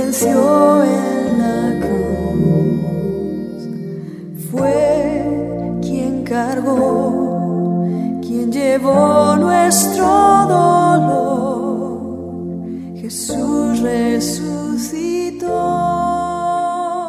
venció en la cruz. Fue quien cargó, quien llevó nuestro dolor. Jesús resucitó.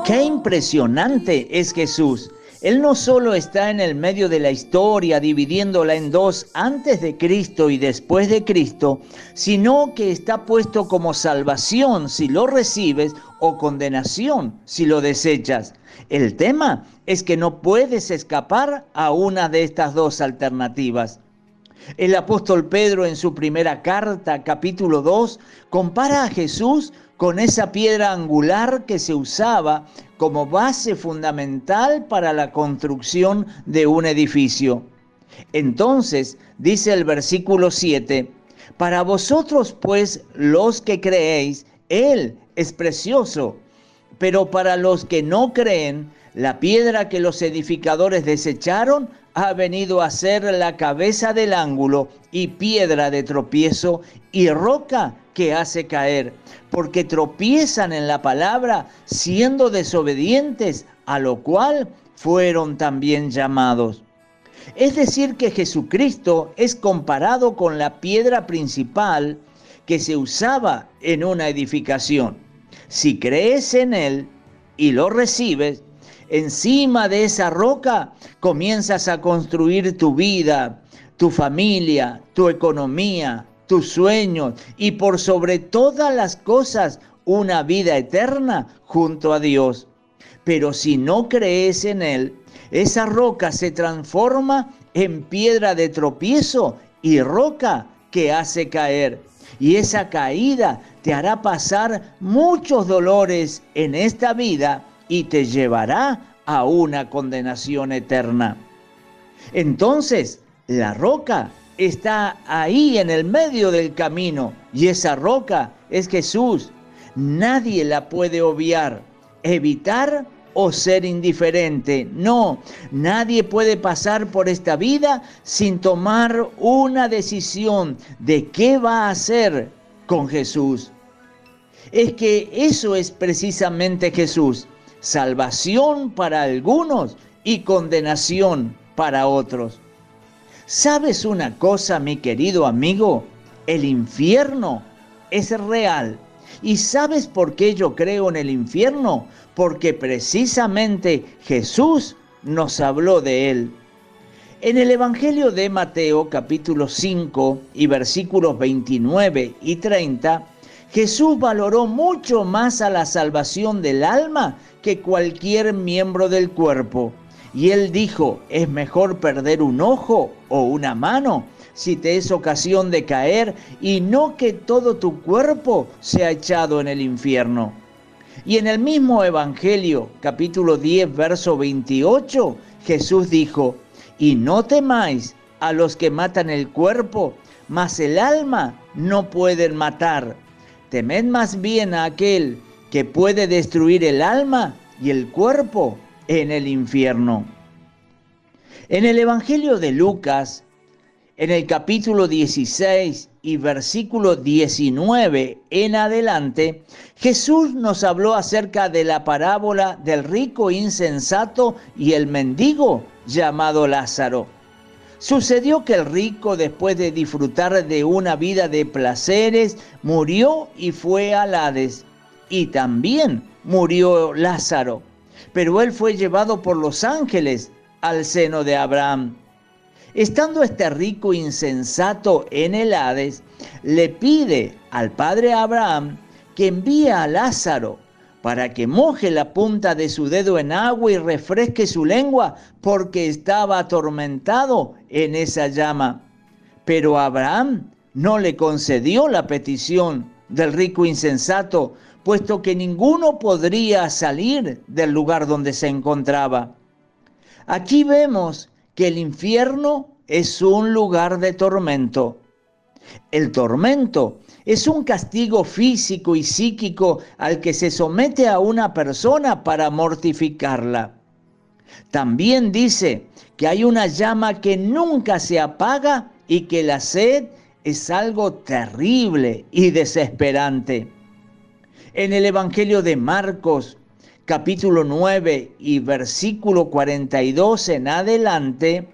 Qué impresionante es Jesús. Él no solo está en el medio de la historia dividiéndola en dos antes de Cristo y después de Cristo, sino que está puesto como salvación si lo recibes o condenación si lo desechas. El tema es que no puedes escapar a una de estas dos alternativas. El apóstol Pedro en su primera carta, capítulo 2, compara a Jesús con esa piedra angular que se usaba como base fundamental para la construcción de un edificio. Entonces, dice el versículo 7, para vosotros pues los que creéis, Él es precioso, pero para los que no creen, la piedra que los edificadores desecharon ha venido a ser la cabeza del ángulo y piedra de tropiezo y roca que hace caer, porque tropiezan en la palabra siendo desobedientes, a lo cual fueron también llamados. Es decir, que Jesucristo es comparado con la piedra principal que se usaba en una edificación. Si crees en Él y lo recibes, encima de esa roca comienzas a construir tu vida, tu familia, tu economía, tus sueños y por sobre todas las cosas una vida eterna junto a Dios. Pero si no crees en Él, esa roca se transforma en piedra de tropiezo y roca que hace caer. Y esa caída te hará pasar muchos dolores en esta vida y te llevará a una condenación eterna. Entonces, la roca está ahí en el medio del camino y esa roca es Jesús. Nadie la puede obviar, evitar o ser indiferente. No, nadie puede pasar por esta vida sin tomar una decisión de qué va a hacer con Jesús. Es que eso es precisamente Jesús, salvación para algunos y condenación para otros. ¿Sabes una cosa, mi querido amigo? El infierno es real. ¿Y sabes por qué yo creo en el infierno? Porque precisamente Jesús nos habló de él. En el Evangelio de Mateo capítulo 5 y versículos 29 y 30, Jesús valoró mucho más a la salvación del alma que cualquier miembro del cuerpo. Y él dijo, es mejor perder un ojo o una mano si te es ocasión de caer y no que todo tu cuerpo sea echado en el infierno. Y en el mismo Evangelio, capítulo 10, verso 28, Jesús dijo, y no temáis a los que matan el cuerpo, mas el alma no pueden matar. Temed más bien a aquel que puede destruir el alma y el cuerpo en el infierno. En el Evangelio de Lucas, en el capítulo 16 y versículo 19 en adelante, Jesús nos habló acerca de la parábola del rico insensato y el mendigo llamado Lázaro. Sucedió que el rico, después de disfrutar de una vida de placeres, murió y fue al Hades. Y también murió Lázaro pero él fue llevado por los ángeles al seno de Abraham. Estando este rico insensato en el Hades, le pide al padre Abraham que envíe a Lázaro para que moje la punta de su dedo en agua y refresque su lengua, porque estaba atormentado en esa llama. Pero Abraham no le concedió la petición del rico insensato, puesto que ninguno podría salir del lugar donde se encontraba. Aquí vemos que el infierno es un lugar de tormento. El tormento es un castigo físico y psíquico al que se somete a una persona para mortificarla. También dice que hay una llama que nunca se apaga y que la sed es algo terrible y desesperante. En el Evangelio de Marcos, capítulo 9 y versículo 42 en adelante,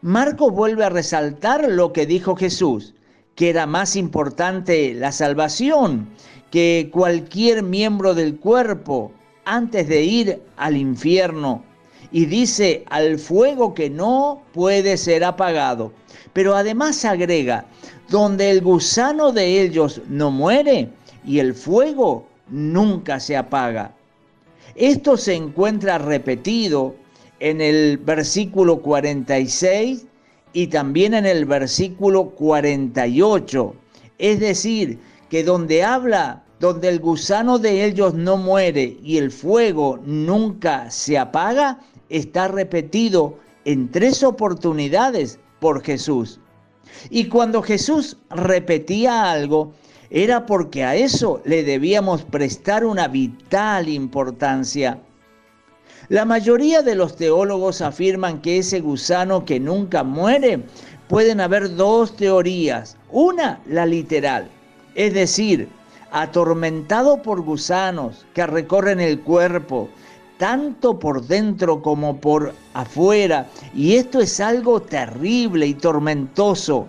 Marcos vuelve a resaltar lo que dijo Jesús, que era más importante la salvación que cualquier miembro del cuerpo antes de ir al infierno. Y dice al fuego que no puede ser apagado. Pero además agrega, donde el gusano de ellos no muere y el fuego nunca se apaga. Esto se encuentra repetido en el versículo 46 y también en el versículo 48. Es decir, que donde habla, donde el gusano de ellos no muere y el fuego nunca se apaga, está repetido en tres oportunidades por Jesús. Y cuando Jesús repetía algo, era porque a eso le debíamos prestar una vital importancia. La mayoría de los teólogos afirman que ese gusano que nunca muere, pueden haber dos teorías. Una, la literal, es decir, atormentado por gusanos que recorren el cuerpo, tanto por dentro como por afuera, y esto es algo terrible y tormentoso.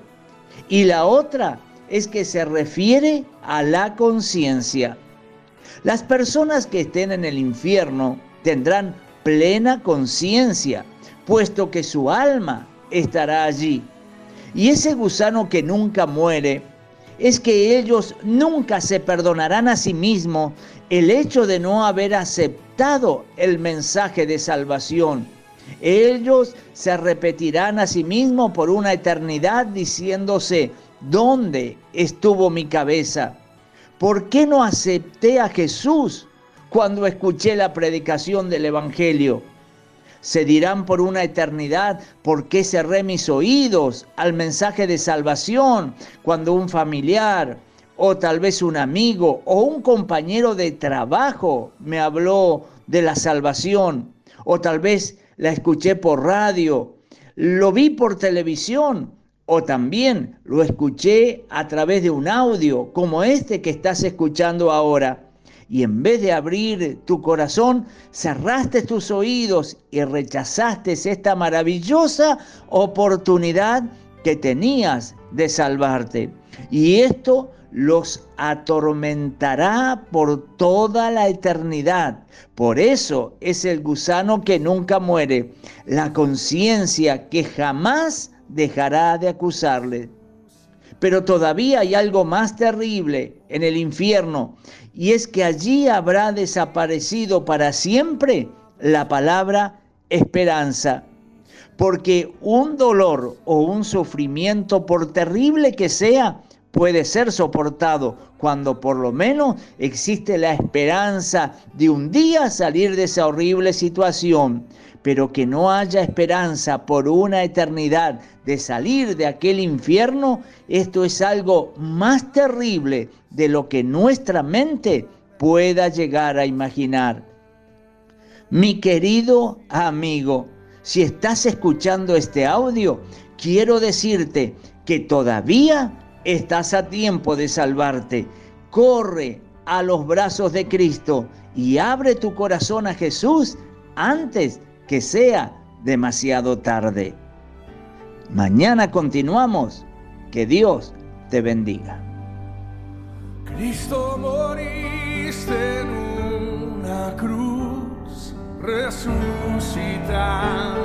Y la otra es que se refiere a la conciencia. Las personas que estén en el infierno tendrán plena conciencia, puesto que su alma estará allí. Y ese gusano que nunca muere, es que ellos nunca se perdonarán a sí mismos el hecho de no haber aceptado el mensaje de salvación. Ellos se repetirán a sí mismos por una eternidad diciéndose, ¿dónde estuvo mi cabeza? ¿Por qué no acepté a Jesús cuando escuché la predicación del Evangelio? Se dirán por una eternidad, ¿por qué cerré mis oídos al mensaje de salvación cuando un familiar o tal vez un amigo o un compañero de trabajo me habló de la salvación? O tal vez la escuché por radio, lo vi por televisión o también lo escuché a través de un audio como este que estás escuchando ahora. Y en vez de abrir tu corazón, cerraste tus oídos y rechazaste esta maravillosa oportunidad que tenías de salvarte. Y esto los atormentará por toda la eternidad. Por eso es el gusano que nunca muere, la conciencia que jamás dejará de acusarle. Pero todavía hay algo más terrible en el infierno, y es que allí habrá desaparecido para siempre la palabra esperanza. Porque un dolor o un sufrimiento, por terrible que sea, puede ser soportado cuando por lo menos existe la esperanza de un día salir de esa horrible situación pero que no haya esperanza por una eternidad de salir de aquel infierno, esto es algo más terrible de lo que nuestra mente pueda llegar a imaginar. Mi querido amigo, si estás escuchando este audio, quiero decirte que todavía estás a tiempo de salvarte. Corre a los brazos de Cristo y abre tu corazón a Jesús antes que sea demasiado tarde. Mañana continuamos. Que Dios te bendiga. Cristo moriste en una cruz, resucitando